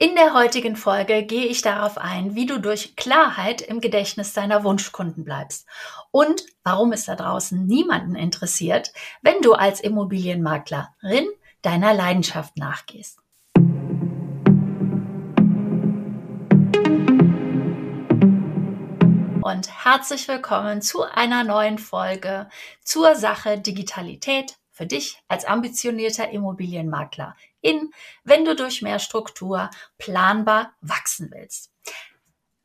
In der heutigen Folge gehe ich darauf ein, wie du durch Klarheit im Gedächtnis deiner Wunschkunden bleibst und warum es da draußen niemanden interessiert, wenn du als Immobilienmaklerin deiner Leidenschaft nachgehst. Und herzlich willkommen zu einer neuen Folge zur Sache Digitalität für dich als ambitionierter Immobilienmakler in, wenn du durch mehr Struktur planbar wachsen willst.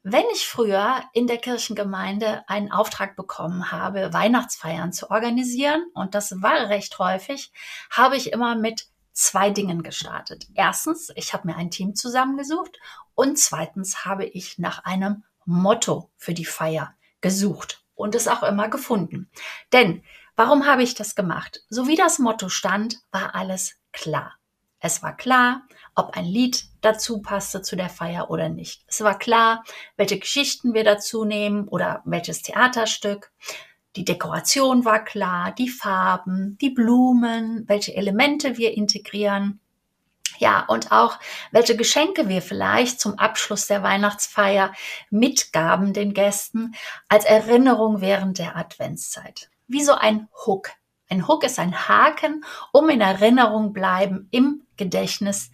Wenn ich früher in der Kirchengemeinde einen Auftrag bekommen habe, Weihnachtsfeiern zu organisieren, und das war recht häufig, habe ich immer mit zwei Dingen gestartet. Erstens, ich habe mir ein Team zusammengesucht und zweitens habe ich nach einem Motto für die Feier gesucht und es auch immer gefunden. Denn Warum habe ich das gemacht? So wie das Motto stand, war alles klar. Es war klar, ob ein Lied dazu passte zu der Feier oder nicht. Es war klar, welche Geschichten wir dazu nehmen oder welches Theaterstück. Die Dekoration war klar, die Farben, die Blumen, welche Elemente wir integrieren. Ja, und auch welche Geschenke wir vielleicht zum Abschluss der Weihnachtsfeier mitgaben den Gästen als Erinnerung während der Adventszeit wie so ein Hook. Ein Hook ist ein Haken, um in Erinnerung bleiben im Gedächtnis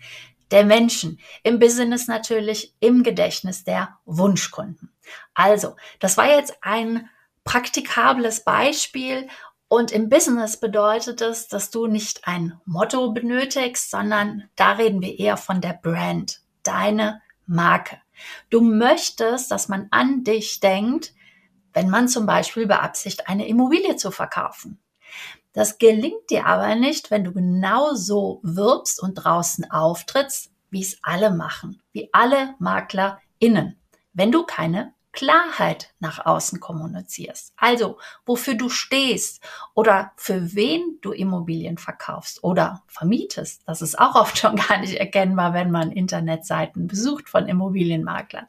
der Menschen, im Business natürlich, im Gedächtnis der Wunschkunden. Also, das war jetzt ein praktikables Beispiel und im Business bedeutet es, dass du nicht ein Motto benötigst, sondern da reden wir eher von der Brand, deine Marke. Du möchtest, dass man an dich denkt, wenn man zum Beispiel beabsichtigt, eine Immobilie zu verkaufen. Das gelingt dir aber nicht, wenn du genau so wirbst und draußen auftrittst, wie es alle machen, wie alle MaklerInnen, wenn du keine Klarheit nach außen kommunizierst. Also, wofür du stehst oder für wen du Immobilien verkaufst oder vermietest. Das ist auch oft schon gar nicht erkennbar, wenn man Internetseiten besucht von Immobilienmaklern.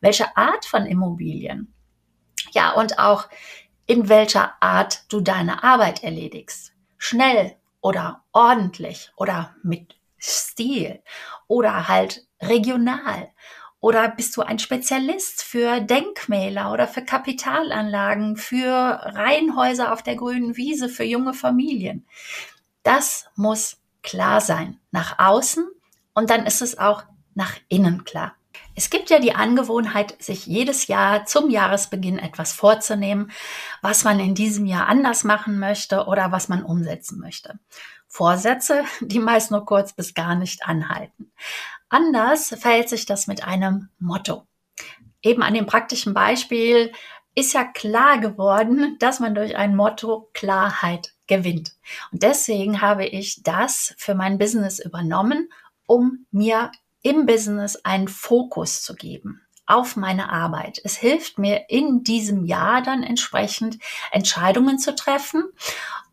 Welche Art von Immobilien? Ja, und auch in welcher Art du deine Arbeit erledigst. Schnell oder ordentlich oder mit Stil oder halt regional. Oder bist du ein Spezialist für Denkmäler oder für Kapitalanlagen, für Reihenhäuser auf der grünen Wiese, für junge Familien? Das muss klar sein nach außen und dann ist es auch nach innen klar. Es gibt ja die Angewohnheit, sich jedes Jahr zum Jahresbeginn etwas vorzunehmen, was man in diesem Jahr anders machen möchte oder was man umsetzen möchte. Vorsätze, die meist nur kurz bis gar nicht anhalten. Anders verhält sich das mit einem Motto. Eben an dem praktischen Beispiel ist ja klar geworden, dass man durch ein Motto Klarheit gewinnt. Und deswegen habe ich das für mein Business übernommen, um mir im Business einen Fokus zu geben auf meine Arbeit. Es hilft mir in diesem Jahr dann entsprechend Entscheidungen zu treffen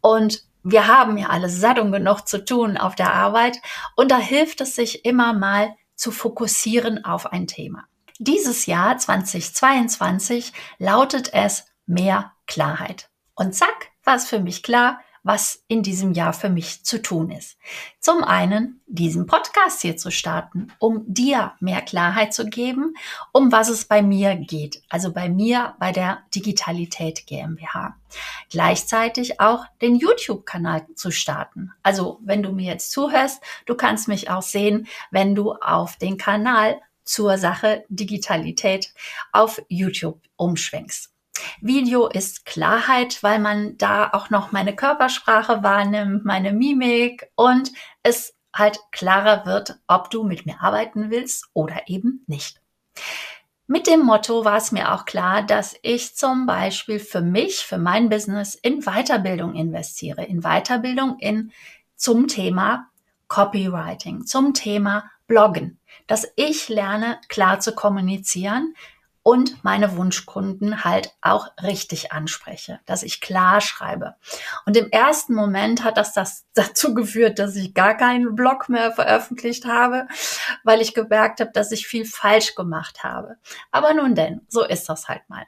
und wir haben ja alle satt und genug zu tun auf der Arbeit und da hilft es sich immer mal zu fokussieren auf ein Thema. Dieses Jahr 2022 lautet es mehr Klarheit. Und zack, war es für mich klar, was in diesem Jahr für mich zu tun ist. Zum einen diesen Podcast hier zu starten, um dir mehr Klarheit zu geben, um was es bei mir geht. Also bei mir bei der Digitalität GmbH. Gleichzeitig auch den YouTube-Kanal zu starten. Also wenn du mir jetzt zuhörst, du kannst mich auch sehen, wenn du auf den Kanal zur Sache Digitalität auf YouTube umschwenkst. Video ist Klarheit, weil man da auch noch meine Körpersprache wahrnimmt, meine Mimik und es halt klarer wird, ob du mit mir arbeiten willst oder eben nicht. Mit dem Motto war es mir auch klar, dass ich zum Beispiel für mich, für mein Business in Weiterbildung investiere, in Weiterbildung in zum Thema Copywriting, zum Thema Bloggen, dass ich lerne, klar zu kommunizieren, und meine Wunschkunden halt auch richtig anspreche, dass ich klar schreibe. Und im ersten Moment hat das, das dazu geführt, dass ich gar keinen Blog mehr veröffentlicht habe, weil ich gemerkt habe, dass ich viel falsch gemacht habe. Aber nun denn, so ist das halt mal.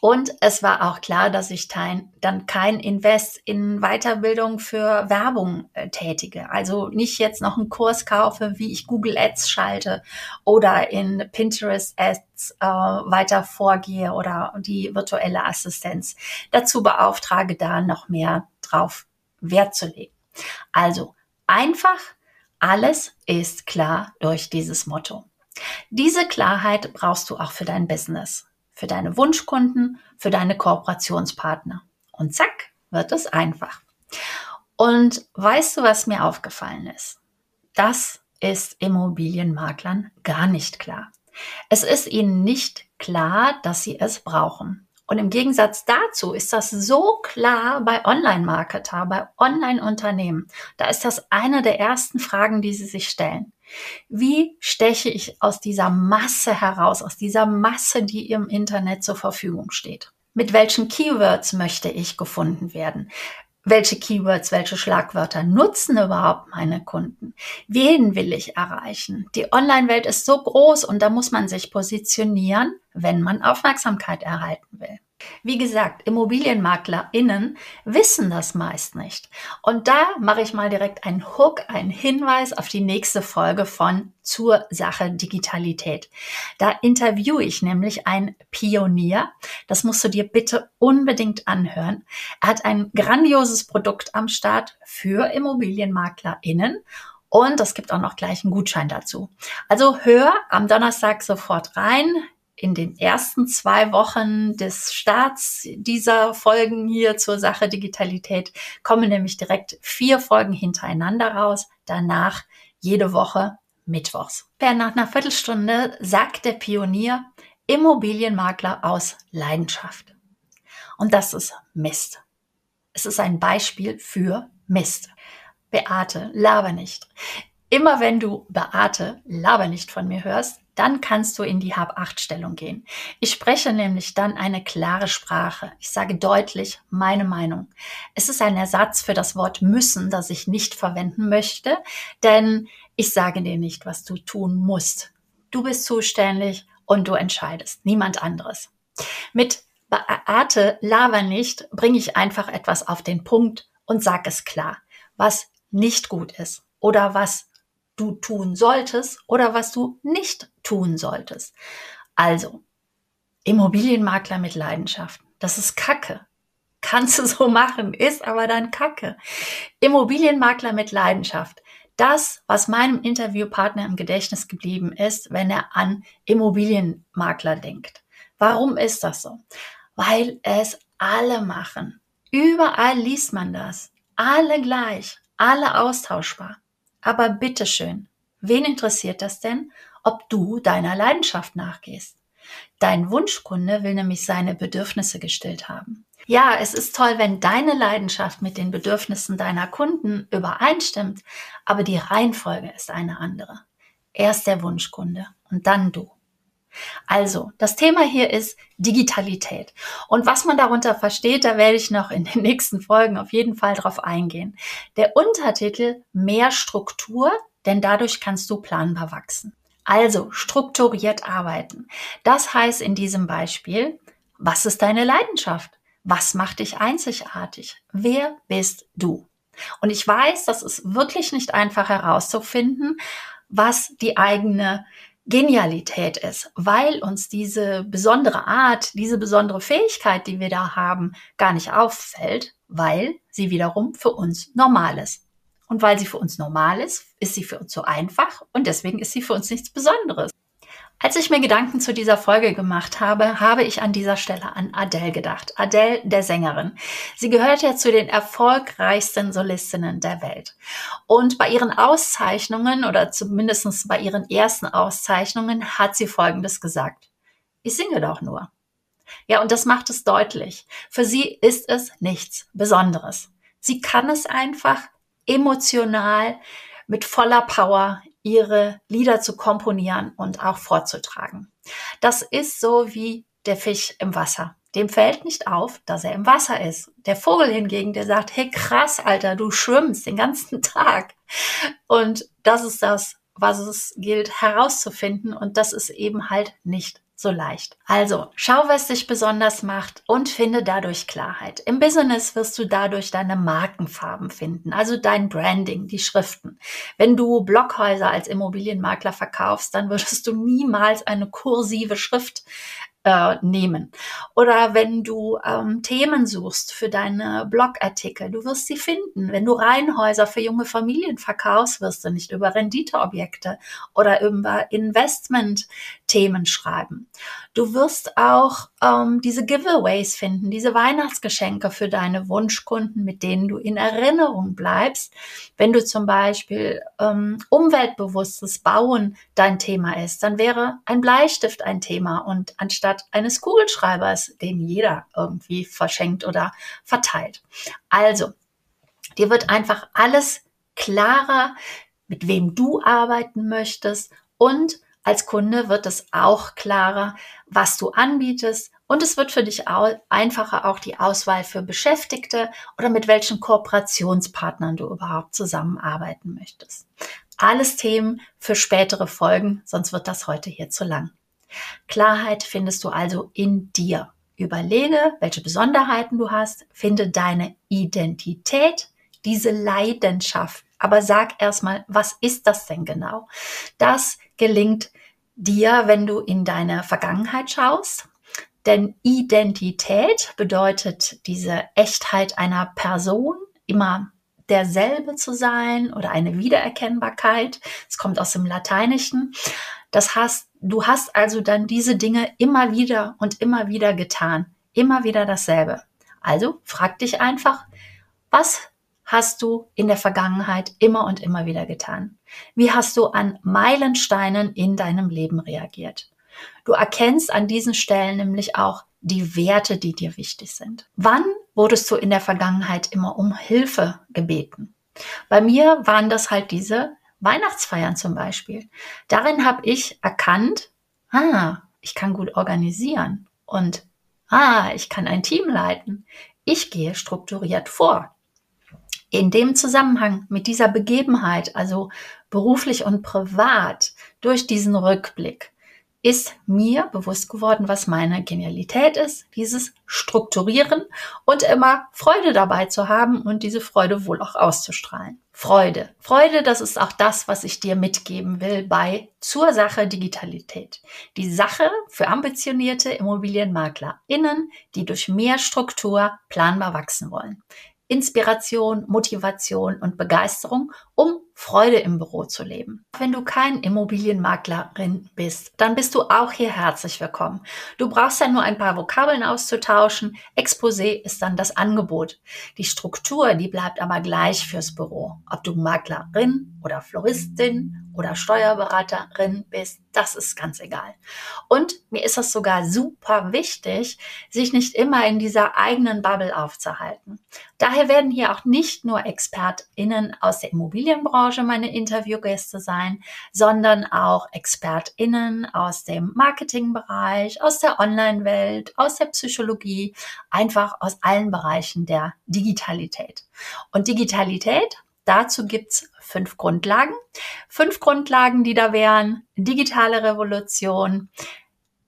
Und es war auch klar, dass ich dann kein Invest in Weiterbildung für Werbung äh, tätige. Also nicht jetzt noch einen Kurs kaufe, wie ich Google Ads schalte oder in Pinterest Ads äh, weiter vorgehe oder die virtuelle Assistenz dazu beauftrage, da noch mehr drauf Wert zu legen. Also einfach, alles ist klar durch dieses Motto. Diese Klarheit brauchst du auch für dein Business für deine Wunschkunden, für deine Kooperationspartner. Und zack, wird es einfach. Und weißt du, was mir aufgefallen ist? Das ist Immobilienmaklern gar nicht klar. Es ist ihnen nicht klar, dass sie es brauchen. Und im Gegensatz dazu ist das so klar bei Online-Marketer, bei Online-Unternehmen. Da ist das eine der ersten Fragen, die sie sich stellen. Wie steche ich aus dieser Masse heraus, aus dieser Masse, die im Internet zur Verfügung steht? Mit welchen Keywords möchte ich gefunden werden? Welche Keywords, welche Schlagwörter nutzen überhaupt meine Kunden? Wen will ich erreichen? Die Online-Welt ist so groß und da muss man sich positionieren, wenn man Aufmerksamkeit erhalten will. Wie gesagt, ImmobilienmaklerInnen wissen das meist nicht. Und da mache ich mal direkt einen Hook, einen Hinweis auf die nächste Folge von zur Sache Digitalität. Da interviewe ich nämlich einen Pionier. Das musst du dir bitte unbedingt anhören. Er hat ein grandioses Produkt am Start für ImmobilienmaklerInnen und es gibt auch noch gleich einen Gutschein dazu. Also hör am Donnerstag sofort rein in den ersten zwei Wochen des Starts dieser Folgen hier zur Sache Digitalität kommen nämlich direkt vier Folgen hintereinander raus. Danach jede Woche Mittwochs. Nach einer Viertelstunde sagt der Pionier Immobilienmakler aus Leidenschaft. Und das ist Mist. Es ist ein Beispiel für Mist. Beate, laber nicht. Immer wenn du Beate, laber nicht von mir hörst, dann kannst du in die Hab-Acht-Stellung gehen. Ich spreche nämlich dann eine klare Sprache. Ich sage deutlich meine Meinung. Es ist ein Ersatz für das Wort müssen, das ich nicht verwenden möchte, denn ich sage dir nicht, was du tun musst. Du bist zuständig und du entscheidest, niemand anderes. Mit Beate Lava nicht bringe ich einfach etwas auf den Punkt und sage es klar, was nicht gut ist oder was du tun solltest oder was du nicht tun solltest. Also, Immobilienmakler mit Leidenschaft. Das ist Kacke. Kannst du so machen, ist aber dann Kacke. Immobilienmakler mit Leidenschaft. Das, was meinem Interviewpartner im Gedächtnis geblieben ist, wenn er an Immobilienmakler denkt. Warum ist das so? Weil es alle machen. Überall liest man das. Alle gleich. Alle austauschbar. Aber bitteschön, wen interessiert das denn, ob du deiner Leidenschaft nachgehst? Dein Wunschkunde will nämlich seine Bedürfnisse gestillt haben. Ja, es ist toll, wenn deine Leidenschaft mit den Bedürfnissen deiner Kunden übereinstimmt, aber die Reihenfolge ist eine andere. Erst der Wunschkunde und dann du. Also, das Thema hier ist Digitalität. Und was man darunter versteht, da werde ich noch in den nächsten Folgen auf jeden Fall drauf eingehen. Der Untertitel Mehr Struktur, denn dadurch kannst du planbar wachsen. Also, strukturiert arbeiten. Das heißt in diesem Beispiel, was ist deine Leidenschaft? Was macht dich einzigartig? Wer bist du? Und ich weiß, das ist wirklich nicht einfach herauszufinden, was die eigene Genialität ist, weil uns diese besondere Art, diese besondere Fähigkeit, die wir da haben, gar nicht auffällt, weil sie wiederum für uns normal ist. Und weil sie für uns normal ist, ist sie für uns so einfach und deswegen ist sie für uns nichts Besonderes. Als ich mir Gedanken zu dieser Folge gemacht habe, habe ich an dieser Stelle an Adele gedacht. Adele, der Sängerin. Sie gehört ja zu den erfolgreichsten Solistinnen der Welt. Und bei ihren Auszeichnungen oder zumindest bei ihren ersten Auszeichnungen hat sie Folgendes gesagt. Ich singe doch nur. Ja, und das macht es deutlich. Für sie ist es nichts Besonderes. Sie kann es einfach emotional mit voller Power ihre Lieder zu komponieren und auch vorzutragen. Das ist so wie der Fisch im Wasser. Dem fällt nicht auf, dass er im Wasser ist. Der Vogel hingegen, der sagt, hey krass, Alter, du schwimmst den ganzen Tag. Und das ist das, was es gilt herauszufinden. Und das ist eben halt nicht so leicht. Also schau, was dich besonders macht und finde dadurch Klarheit. Im Business wirst du dadurch deine Markenfarben finden, also dein Branding, die Schriften. Wenn du Blockhäuser als Immobilienmakler verkaufst, dann würdest du niemals eine kursive Schrift äh, nehmen. Oder wenn du ähm, Themen suchst für deine Blogartikel, du wirst sie finden. Wenn du Reihenhäuser für junge Familien verkaufst, wirst du nicht über Renditeobjekte oder über Investment-Themen schreiben. Du wirst auch ähm, diese Giveaways finden, diese Weihnachtsgeschenke für deine Wunschkunden, mit denen du in Erinnerung bleibst. Wenn du zum Beispiel ähm, umweltbewusstes Bauen dein Thema ist, dann wäre ein Bleistift ein Thema und anstatt eines Kugelschreibers, den jeder irgendwie verschenkt oder verteilt. Also, dir wird einfach alles klarer, mit wem du arbeiten möchtest und als Kunde wird es auch klarer, was du anbietest und es wird für dich einfacher auch die Auswahl für Beschäftigte oder mit welchen Kooperationspartnern du überhaupt zusammenarbeiten möchtest. Alles Themen für spätere Folgen, sonst wird das heute hier zu lang. Klarheit findest du also in dir. Überlege, welche Besonderheiten du hast, finde deine Identität, diese Leidenschaft. Aber sag erstmal, was ist das denn genau? Das gelingt dir, wenn du in deine Vergangenheit schaust. Denn Identität bedeutet diese Echtheit einer Person, immer derselbe zu sein oder eine Wiedererkennbarkeit. Es kommt aus dem Lateinischen. Das heißt, du hast also dann diese Dinge immer wieder und immer wieder getan. Immer wieder dasselbe. Also frag dich einfach, was hast du in der Vergangenheit immer und immer wieder getan? Wie hast du an Meilensteinen in deinem Leben reagiert? Du erkennst an diesen Stellen nämlich auch die Werte, die dir wichtig sind. Wann wurdest du in der Vergangenheit immer um Hilfe gebeten? Bei mir waren das halt diese Weihnachtsfeiern zum Beispiel. Darin habe ich erkannt, ah, ich kann gut organisieren und ah, ich kann ein Team leiten. Ich gehe strukturiert vor in dem Zusammenhang mit dieser Begebenheit, also beruflich und privat, durch diesen Rückblick, ist mir bewusst geworden, was meine Genialität ist, dieses Strukturieren und immer Freude dabei zu haben und diese Freude wohl auch auszustrahlen. Freude. Freude, das ist auch das, was ich dir mitgeben will bei zur Sache Digitalität. Die Sache für ambitionierte ImmobilienmaklerInnen, die durch mehr Struktur planbar wachsen wollen. Inspiration, Motivation und Begeisterung, um Freude im Büro zu leben. Wenn du kein Immobilienmaklerin bist, dann bist du auch hier herzlich willkommen. Du brauchst ja nur ein paar Vokabeln auszutauschen. Exposé ist dann das Angebot. Die Struktur, die bleibt aber gleich fürs Büro. Ob du Maklerin oder Floristin oder Steuerberaterin bist, das ist ganz egal. Und mir ist es sogar super wichtig, sich nicht immer in dieser eigenen Bubble aufzuhalten. Daher werden hier auch nicht nur ExpertInnen aus der Immobilienbranche meine Interviewgäste sein, sondern auch ExpertInnen aus dem Marketingbereich, aus der Online-Welt, aus der Psychologie, einfach aus allen Bereichen der Digitalität. Und Digitalität Dazu gibt's fünf Grundlagen. Fünf Grundlagen, die da wären digitale Revolution,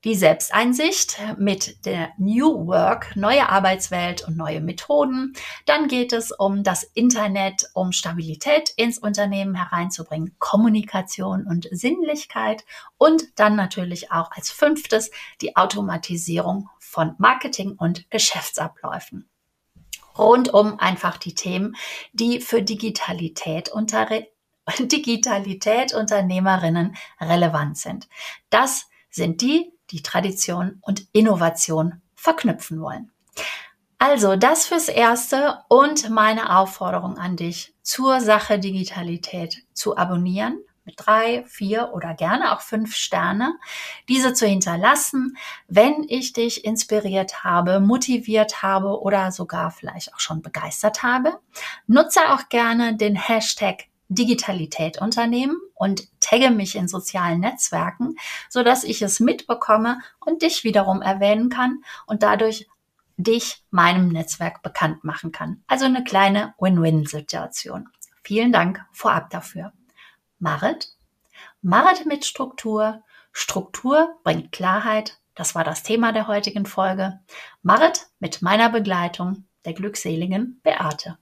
die Selbsteinsicht mit der New Work, neue Arbeitswelt und neue Methoden. Dann geht es um das Internet, um Stabilität ins Unternehmen hereinzubringen, Kommunikation und Sinnlichkeit und dann natürlich auch als fünftes die Automatisierung von Marketing und Geschäftsabläufen rundum einfach die Themen, die für Digitalität unter Digitalität Unternehmerinnen relevant sind. Das sind die, die Tradition und Innovation verknüpfen wollen. Also das fürs Erste und meine Aufforderung an dich, zur Sache Digitalität zu abonnieren, mit drei, vier oder gerne auch fünf Sterne, diese zu hinterlassen, wenn ich dich inspiriert habe, motiviert habe oder sogar vielleicht auch schon begeistert habe. Nutze auch gerne den Hashtag Digitalität Unternehmen und tagge mich in sozialen Netzwerken, so dass ich es mitbekomme und dich wiederum erwähnen kann und dadurch dich meinem Netzwerk bekannt machen kann. Also eine kleine Win-Win-Situation. Vielen Dank vorab dafür. Marit. Marit mit Struktur, Struktur bringt Klarheit. Das war das Thema der heutigen Folge. Marit mit meiner Begleitung, der glückseligen Beate.